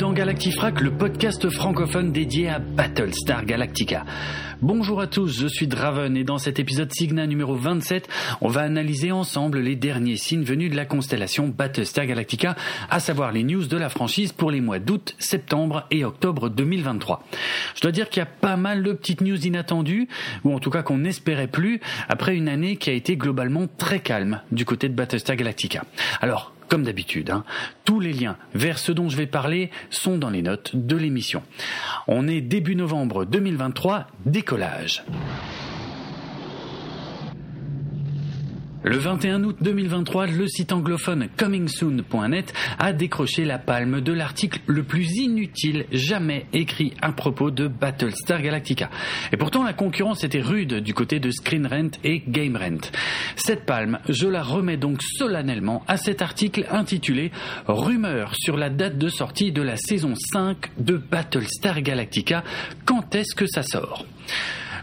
dans Galactifrac, le podcast francophone dédié à Battlestar Galactica. Bonjour à tous, je suis Draven et dans cet épisode Signa numéro 27, on va analyser ensemble les derniers signes venus de la constellation Battlestar Galactica, à savoir les news de la franchise pour les mois d'août, septembre et octobre 2023. Je dois dire qu'il y a pas mal de petites news inattendues, ou en tout cas qu'on n'espérait plus, après une année qui a été globalement très calme du côté de Battlestar Galactica. Alors, comme d'habitude. Hein. Tous les liens vers ce dont je vais parler sont dans les notes de l'émission. On est début novembre 2023, décollage. Le 21 août 2023, le site anglophone comingsoon.net a décroché la palme de l'article le plus inutile jamais écrit à propos de Battlestar Galactica. Et pourtant, la concurrence était rude du côté de Screen Rent et Game Rent. Cette palme, je la remets donc solennellement à cet article intitulé Rumeurs sur la date de sortie de la saison 5 de Battlestar Galactica. Quand est-ce que ça sort?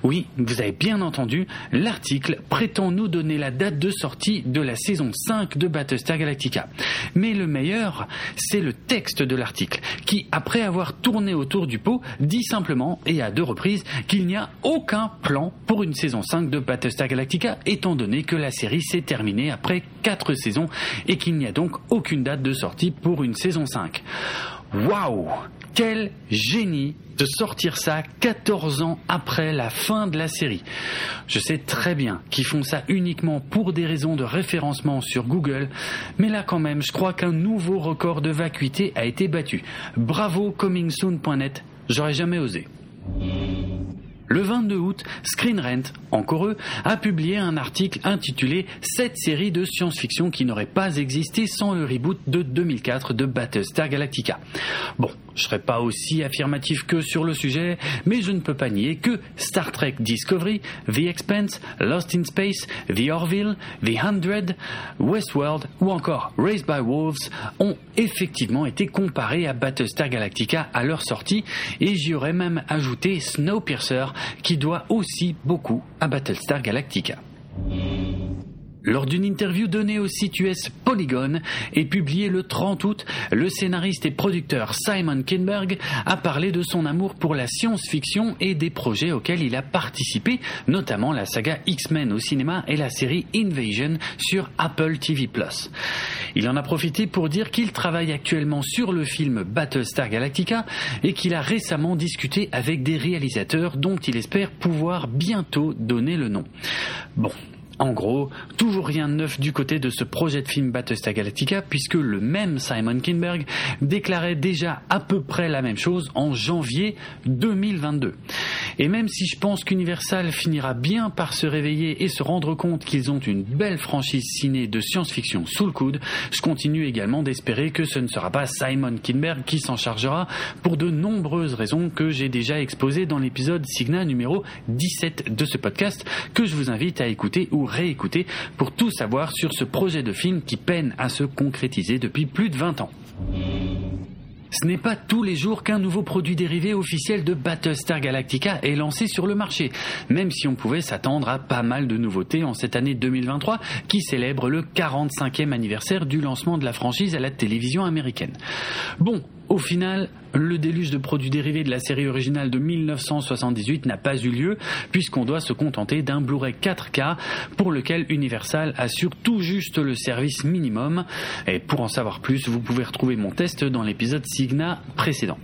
Oui, vous avez bien entendu, l'article prétend nous donner la date de sortie de la saison 5 de Battlestar Galactica. Mais le meilleur, c'est le texte de l'article, qui, après avoir tourné autour du pot, dit simplement, et à deux reprises, qu'il n'y a aucun plan pour une saison 5 de Battlestar Galactica, étant donné que la série s'est terminée après 4 saisons et qu'il n'y a donc aucune date de sortie pour une saison 5. Waouh Quel génie de sortir ça 14 ans après la fin de la série. Je sais très bien qu'ils font ça uniquement pour des raisons de référencement sur Google, mais là quand même, je crois qu'un nouveau record de vacuité a été battu. Bravo comingsoon.net, j'aurais jamais osé. Le 22 août, Screen Rant, encore eux, a publié un article intitulé Cette série de science-fiction qui n'aurait pas existé sans le reboot de 2004 de Battlestar Galactica. Bon, je serai pas aussi affirmatif que sur le sujet, mais je ne peux pas nier que Star Trek Discovery, The Expanse, Lost in Space, The Orville, The Hundred, Westworld ou encore Raised by Wolves ont effectivement été comparés à Battlestar Galactica à leur sortie, et j'y aurais même ajouté Snowpiercer qui doit aussi beaucoup à Battlestar Galactica. Lors d'une interview donnée au site US Polygon et publiée le 30 août, le scénariste et producteur Simon Kinberg a parlé de son amour pour la science-fiction et des projets auxquels il a participé, notamment la saga X-Men au cinéma et la série Invasion sur Apple TV+. Il en a profité pour dire qu'il travaille actuellement sur le film Battlestar Galactica et qu'il a récemment discuté avec des réalisateurs dont il espère pouvoir bientôt donner le nom. Bon, en gros, toujours rien de neuf du côté de ce projet de film Battlestar Galactica puisque le même Simon Kinberg déclarait déjà à peu près la même chose en janvier 2022. Et même si je pense qu'Universal finira bien par se réveiller et se rendre compte qu'ils ont une belle franchise ciné de science-fiction sous le coude, je continue également d'espérer que ce ne sera pas Simon Kinberg qui s'en chargera pour de nombreuses raisons que j'ai déjà exposées dans l'épisode Signa numéro 17 de ce podcast que je vous invite à écouter ou réécouter pour tout savoir sur ce projet de film qui peine à se concrétiser depuis plus de 20 ans. Ce n'est pas tous les jours qu'un nouveau produit dérivé officiel de Battlestar Galactica est lancé sur le marché, même si on pouvait s'attendre à pas mal de nouveautés en cette année 2023 qui célèbre le 45e anniversaire du lancement de la franchise à la télévision américaine. Bon, au final, le déluge de produits dérivés de la série originale de 1978 n'a pas eu lieu, puisqu'on doit se contenter d'un Blu-ray 4K pour lequel Universal assure tout juste le service minimum. Et pour en savoir plus, vous pouvez retrouver mon test dans l'épisode Signa précédent.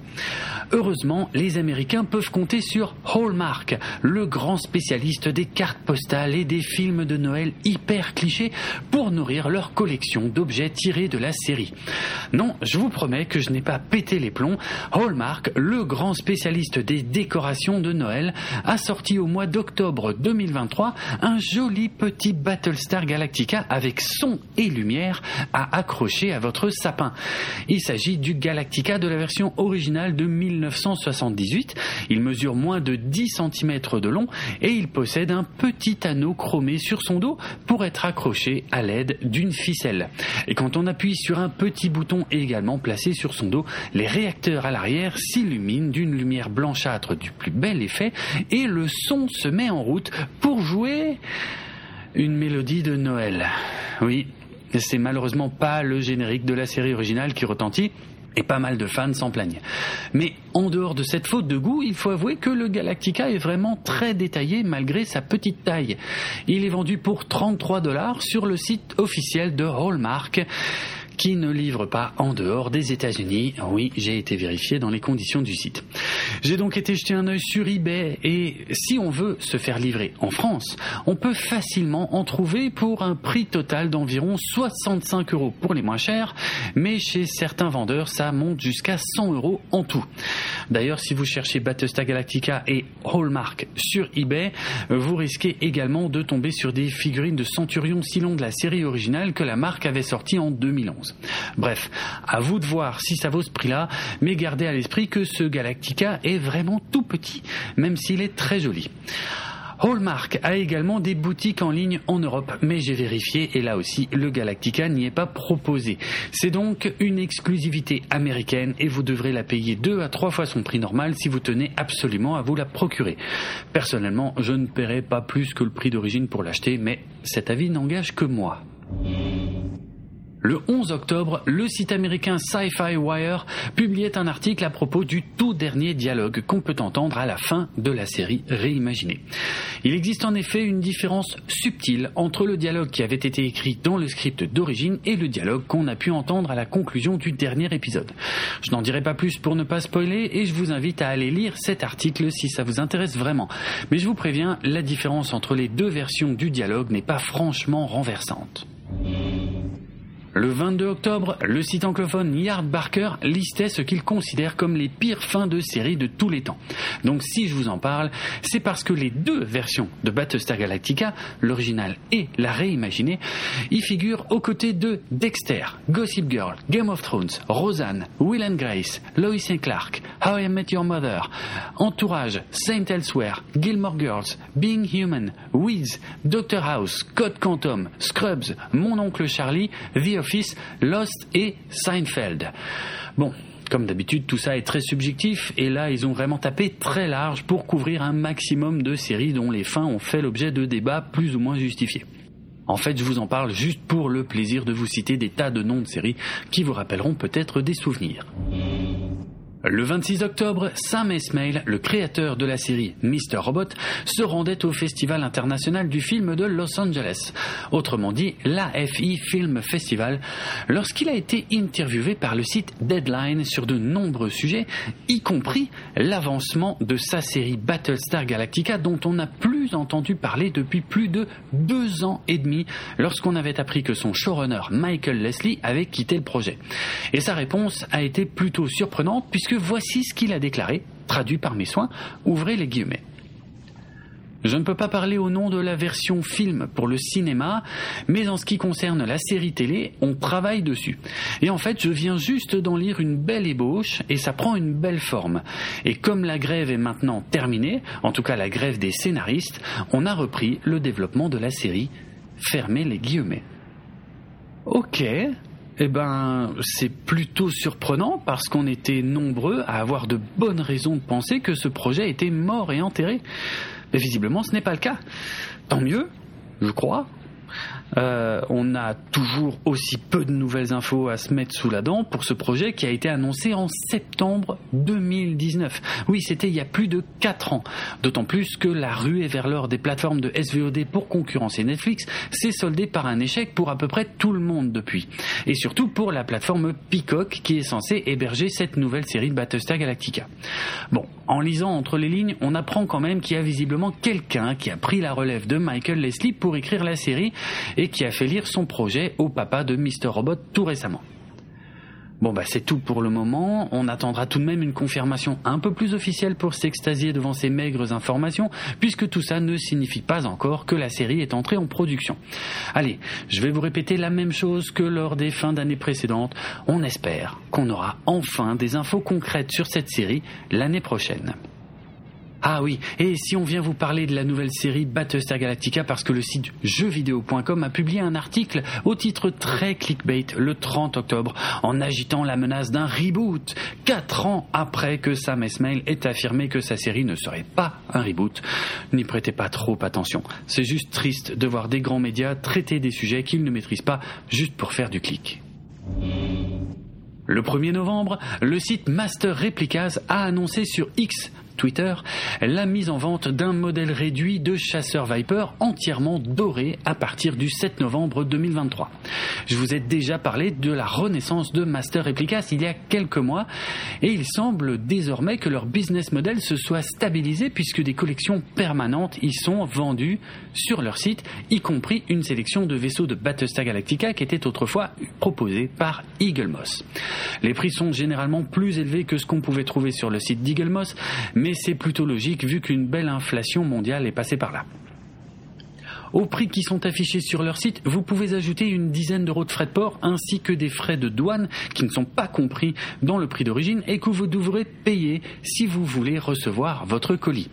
Heureusement, les Américains peuvent compter sur Hallmark, le grand spécialiste des cartes postales et des films de Noël hyper clichés pour nourrir leur collection d'objets tirés de la série. Non, je vous promets que je n'ai pas pété les plombs. Hallmark, le grand spécialiste des décorations de Noël, a sorti au mois d'octobre 2023 un joli petit Battlestar Galactica avec son et lumière à accrocher à votre sapin. Il s'agit du Galactica de la version originale de 1978. Il mesure moins de 10 cm de long et il possède un petit anneau chromé sur son dos pour être accroché à l'aide d'une ficelle. Et quand on appuie sur un petit bouton également placé sur son dos, les réacteurs l'arrière s'illuminent d'une lumière blanchâtre du plus bel effet et le son se met en route pour jouer une mélodie de Noël. Oui, c'est malheureusement pas le générique de la série originale qui retentit, Et pas mal de fans s'en plaignent. Mais en dehors de cette faute de goût, il faut avouer que le Galactica est vraiment très détaillé malgré sa petite taille. Il est vendu pour 33 dollars sur le site officiel de Hallmark qui ne livre pas en dehors des États-Unis. Oui, j'ai été vérifié dans les conditions du site. J'ai donc été jeter un œil sur eBay et si on veut se faire livrer en France, on peut facilement en trouver pour un prix total d'environ 65 euros pour les moins chers, mais chez certains vendeurs, ça monte jusqu'à 100 euros en tout. D'ailleurs, si vous cherchez Battlestar Galactica et Hallmark sur eBay, vous risquez également de tomber sur des figurines de Centurion Silon de la série originale que la marque avait sortie en 2011. Bref, à vous de voir si ça vaut ce prix-là, mais gardez à l'esprit que ce Galactica est vraiment tout petit, même s'il est très joli. Hallmark a également des boutiques en ligne en Europe, mais j'ai vérifié et là aussi le Galactica n'y est pas proposé. C'est donc une exclusivité américaine et vous devrez la payer deux à trois fois son prix normal si vous tenez absolument à vous la procurer. Personnellement, je ne paierai pas plus que le prix d'origine pour l'acheter, mais cet avis n'engage que moi. Le 11 octobre, le site américain Sci-Fi Wire publiait un article à propos du tout dernier dialogue qu'on peut entendre à la fin de la série réimaginée. Il existe en effet une différence subtile entre le dialogue qui avait été écrit dans le script d'origine et le dialogue qu'on a pu entendre à la conclusion du dernier épisode. Je n'en dirai pas plus pour ne pas spoiler et je vous invite à aller lire cet article si ça vous intéresse vraiment. Mais je vous préviens, la différence entre les deux versions du dialogue n'est pas franchement renversante. Le 22 octobre, le site anglophone Yard Barker listait ce qu'il considère comme les pires fins de série de tous les temps. Donc si je vous en parle, c'est parce que les deux versions de Battlestar Galactica, l'original et la réimaginée, y figurent aux côtés de Dexter, Gossip Girl, Game of Thrones, Roseanne, Will and Grace, Lois and Clark, How I Met Your Mother, Entourage, Saint Elsewhere, Gilmore Girls, Being Human, Wiz, Doctor House, Code Quantum, Scrubs, Mon Oncle Charlie, The Lost et Seinfeld. Bon, comme d'habitude, tout ça est très subjectif et là, ils ont vraiment tapé très large pour couvrir un maximum de séries dont les fins ont fait l'objet de débats plus ou moins justifiés. En fait, je vous en parle juste pour le plaisir de vous citer des tas de noms de séries qui vous rappelleront peut-être des souvenirs. Le 26 octobre, Sam Esmail, le créateur de la série Mr. Robot, se rendait au Festival international du film de Los Angeles, autrement dit l'AFI Film Festival, lorsqu'il a été interviewé par le site Deadline sur de nombreux sujets, y compris l'avancement de sa série Battlestar Galactica dont on n'a entendu parler depuis plus de deux ans et demi lorsqu'on avait appris que son showrunner Michael Leslie avait quitté le projet. Et sa réponse a été plutôt surprenante puisque voici ce qu'il a déclaré, traduit par mes soins, ouvrez les guillemets. Je ne peux pas parler au nom de la version film pour le cinéma, mais en ce qui concerne la série télé, on travaille dessus. Et en fait, je viens juste d'en lire une belle ébauche et ça prend une belle forme. Et comme la grève est maintenant terminée, en tout cas la grève des scénaristes, on a repris le développement de la série. Fermez les guillemets. Ok, eh ben, c'est plutôt surprenant parce qu'on était nombreux à avoir de bonnes raisons de penser que ce projet était mort et enterré. Mais visiblement, ce n'est pas le cas. Tant mieux, je crois. Euh, on a toujours aussi peu de nouvelles infos à se mettre sous la dent pour ce projet qui a été annoncé en septembre 2019. Oui, c'était il y a plus de 4 ans. D'autant plus que la ruée vers l'or des plateformes de SVOD pour concurrencer Netflix s'est soldée par un échec pour à peu près tout le monde depuis. Et surtout pour la plateforme Peacock qui est censée héberger cette nouvelle série de Battlestar Galactica. Bon, en lisant entre les lignes, on apprend quand même qu'il y a visiblement quelqu'un qui a pris la relève de Michael Leslie pour écrire la série qui a fait lire son projet au papa de Mr. Robot tout récemment. Bon bah c'est tout pour le moment, on attendra tout de même une confirmation un peu plus officielle pour s'extasier devant ces maigres informations, puisque tout ça ne signifie pas encore que la série est entrée en production. Allez, je vais vous répéter la même chose que lors des fins d'année précédentes, on espère qu'on aura enfin des infos concrètes sur cette série l'année prochaine. Ah oui, et si on vient vous parler de la nouvelle série Battlestar Galactica parce que le site jeuxvideo.com a publié un article au titre très clickbait le 30 octobre en agitant la menace d'un reboot, quatre ans après que Sam Esmail ait affirmé que sa série ne serait pas un reboot. N'y prêtez pas trop attention. C'est juste triste de voir des grands médias traiter des sujets qu'ils ne maîtrisent pas juste pour faire du clic. Le 1er novembre, le site Master Replicas a annoncé sur X Twitter la mise en vente d'un modèle réduit de chasseur Viper entièrement doré à partir du 7 novembre 2023. Je vous ai déjà parlé de la renaissance de Master Replicas il y a quelques mois et il semble désormais que leur business model se soit stabilisé puisque des collections permanentes y sont vendues sur leur site, y compris une sélection de vaisseaux de Battlestar Galactica qui était autrefois proposée par Eagle Moss. Les prix sont généralement plus élevés que ce qu'on pouvait trouver sur le site d'Eagle Moss, c'est plutôt logique vu qu'une belle inflation mondiale est passée par là. Aux prix qui sont affichés sur leur site, vous pouvez ajouter une dizaine d'euros de frais de port ainsi que des frais de douane qui ne sont pas compris dans le prix d'origine et que vous devrez payer si vous voulez recevoir votre colis.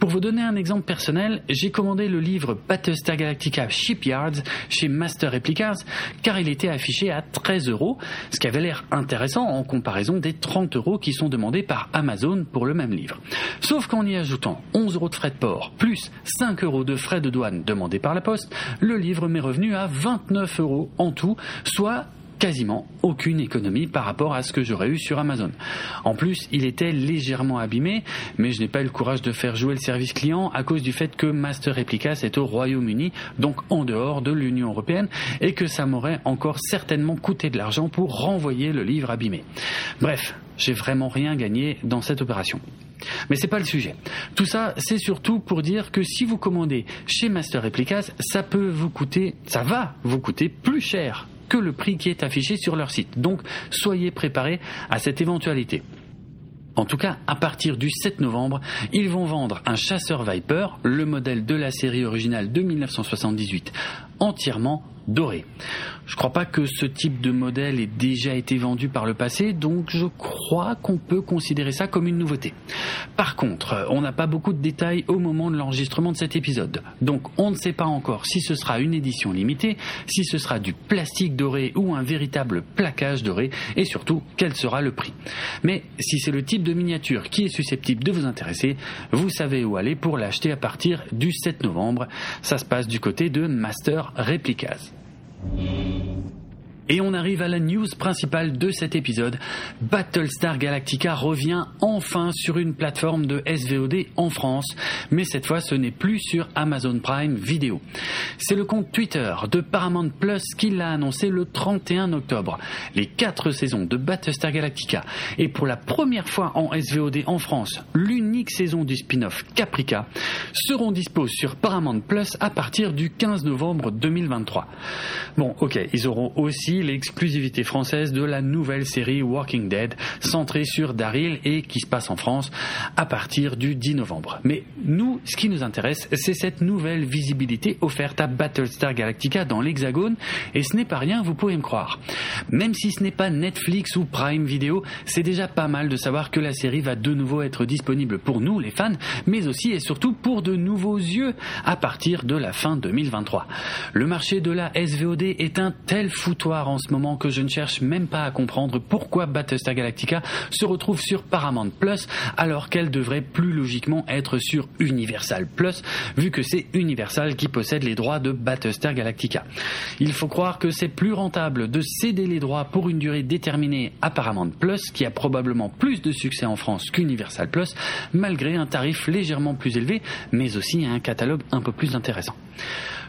Pour vous donner un exemple personnel, j'ai commandé le livre Battlestar Galactica Shipyards chez Master Replicas car il était affiché à 13 euros, ce qui avait l'air intéressant en comparaison des 30 euros qui sont demandés par Amazon pour le même livre. Sauf qu'en y ajoutant 11 euros de frais de port plus 5 euros de frais de douane demandés par la poste, le livre m'est revenu à 29 euros en tout, soit quasiment aucune économie par rapport à ce que j'aurais eu sur Amazon. En plus, il était légèrement abîmé, mais je n'ai pas eu le courage de faire jouer le service client à cause du fait que Master Replicas est au Royaume-Uni, donc en dehors de l'Union européenne, et que ça m'aurait encore certainement coûté de l'argent pour renvoyer le livre abîmé. Bref, j'ai vraiment rien gagné dans cette opération. Mais c'est pas le sujet. Tout ça, c'est surtout pour dire que si vous commandez chez Master Replicas, ça peut vous coûter, ça va vous coûter plus cher que le prix qui est affiché sur leur site. Donc soyez préparés à cette éventualité. En tout cas, à partir du 7 novembre, ils vont vendre un chasseur Viper, le modèle de la série originale de 1978, entièrement doré. Je crois pas que ce type de modèle ait déjà été vendu par le passé, donc je crois qu'on peut considérer ça comme une nouveauté. Par contre, on n'a pas beaucoup de détails au moment de l'enregistrement de cet épisode, donc on ne sait pas encore si ce sera une édition limitée, si ce sera du plastique doré ou un véritable plaquage doré, et surtout quel sera le prix. Mais si c'est le type de miniature qui est susceptible de vous intéresser, vous savez où aller pour l'acheter à partir du 7 novembre. Ça se passe du côté de Master Replicas. Et on arrive à la news principale de cet épisode. Battlestar Galactica revient enfin sur une plateforme de SVOD en France, mais cette fois ce n'est plus sur Amazon Prime Video. C'est le compte Twitter de Paramount Plus qui l'a annoncé le 31 octobre. Les quatre saisons de Battlestar Galactica et pour la première fois en SVOD en France, l'unique saison du spin-off Caprica seront disposées sur Paramount Plus à partir du 15 novembre 2023. Bon, ok, ils auront aussi l'exclusivité française de la nouvelle série Walking Dead, centrée sur Daryl et qui se passe en France à partir du 10 novembre. Mais nous, ce qui nous intéresse, c'est cette nouvelle visibilité offerte à Battlestar Galactica dans l'Hexagone, et ce n'est pas rien, vous pouvez me croire. Même si ce n'est pas Netflix ou Prime Video, c'est déjà pas mal de savoir que la série va de nouveau être disponible pour nous, les fans, mais aussi et surtout pour de nouveaux yeux à partir de la fin 2023. Le marché de la SVOD est un tel foutoir en ce moment que je ne cherche même pas à comprendre pourquoi Battlestar Galactica se retrouve sur Paramount Plus alors qu'elle devrait plus logiquement être sur Universal Plus vu que c'est Universal qui possède les droits de Battlestar Galactica. Il faut croire que c'est plus rentable de céder les droits pour une durée déterminée à Paramount Plus qui a probablement plus de succès en France qu'Universal Plus malgré un tarif légèrement plus élevé mais aussi un catalogue un peu plus intéressant.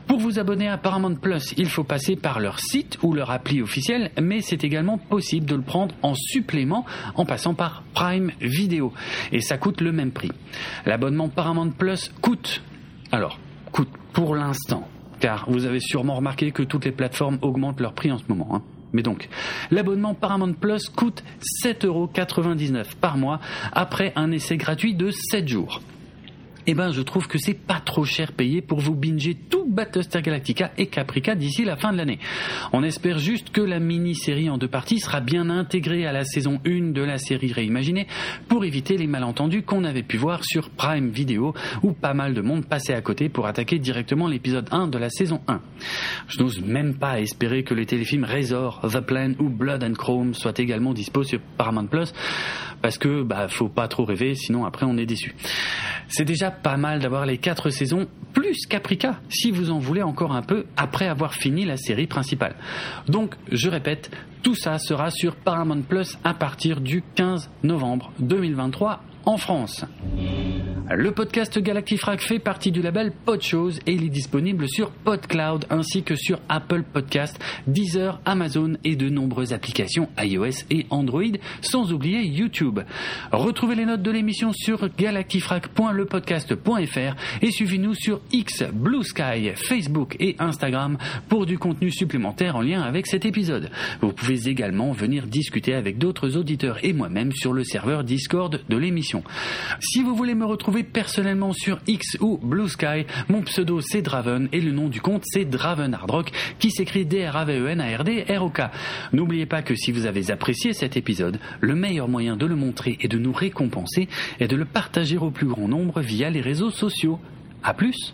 Pour vous abonner à Paramount Plus, il faut passer par leur site ou leur appli officielle, mais c'est également possible de le prendre en supplément en passant par Prime Video. Et ça coûte le même prix. L'abonnement Paramount Plus coûte, alors, coûte pour l'instant, car vous avez sûrement remarqué que toutes les plateformes augmentent leur prix en ce moment. Hein. Mais donc, l'abonnement Paramount Plus coûte 7,99€ par mois après un essai gratuit de 7 jours eh ben je trouve que c'est pas trop cher payé pour vous binger tout Battlestar Galactica et Caprica d'ici la fin de l'année. On espère juste que la mini-série en deux parties sera bien intégrée à la saison 1 de la série réimaginée pour éviter les malentendus qu'on avait pu voir sur Prime Video où pas mal de monde passait à côté pour attaquer directement l'épisode 1 de la saison 1. Je n'ose même pas espérer que les téléfilms Razor, The Plan ou Blood and Chrome soient également dispo sur Paramount Plus parce que bah faut pas trop rêver sinon après on est déçu. C'est déjà pas mal d'avoir les quatre saisons, plus Caprica si vous en voulez encore un peu après avoir fini la série principale. Donc, je répète, tout ça sera sur Paramount Plus à partir du 15 novembre 2023 en France. Le podcast Galactifrac fait partie du label Podchose et il est disponible sur PodCloud ainsi que sur Apple Podcast, Deezer, Amazon et de nombreuses applications iOS et Android, sans oublier YouTube. Retrouvez les notes de l'émission sur galactifrac.lepodcast.fr et suivez-nous sur X, Blue Sky, Facebook et Instagram pour du contenu supplémentaire en lien avec cet épisode. Vous pouvez également venir discuter avec d'autres auditeurs et moi-même sur le serveur Discord de l'émission. Si vous voulez me retrouver personnellement sur X ou Blue Sky, mon pseudo c'est Draven et le nom du compte c'est Draven Hardrock qui s'écrit D-R-A-V-E-N-A-R-D-R-O-K. N'oubliez pas que si vous avez apprécié cet épisode, le meilleur moyen de le montrer et de nous récompenser est de le partager au plus grand nombre via les réseaux sociaux. A plus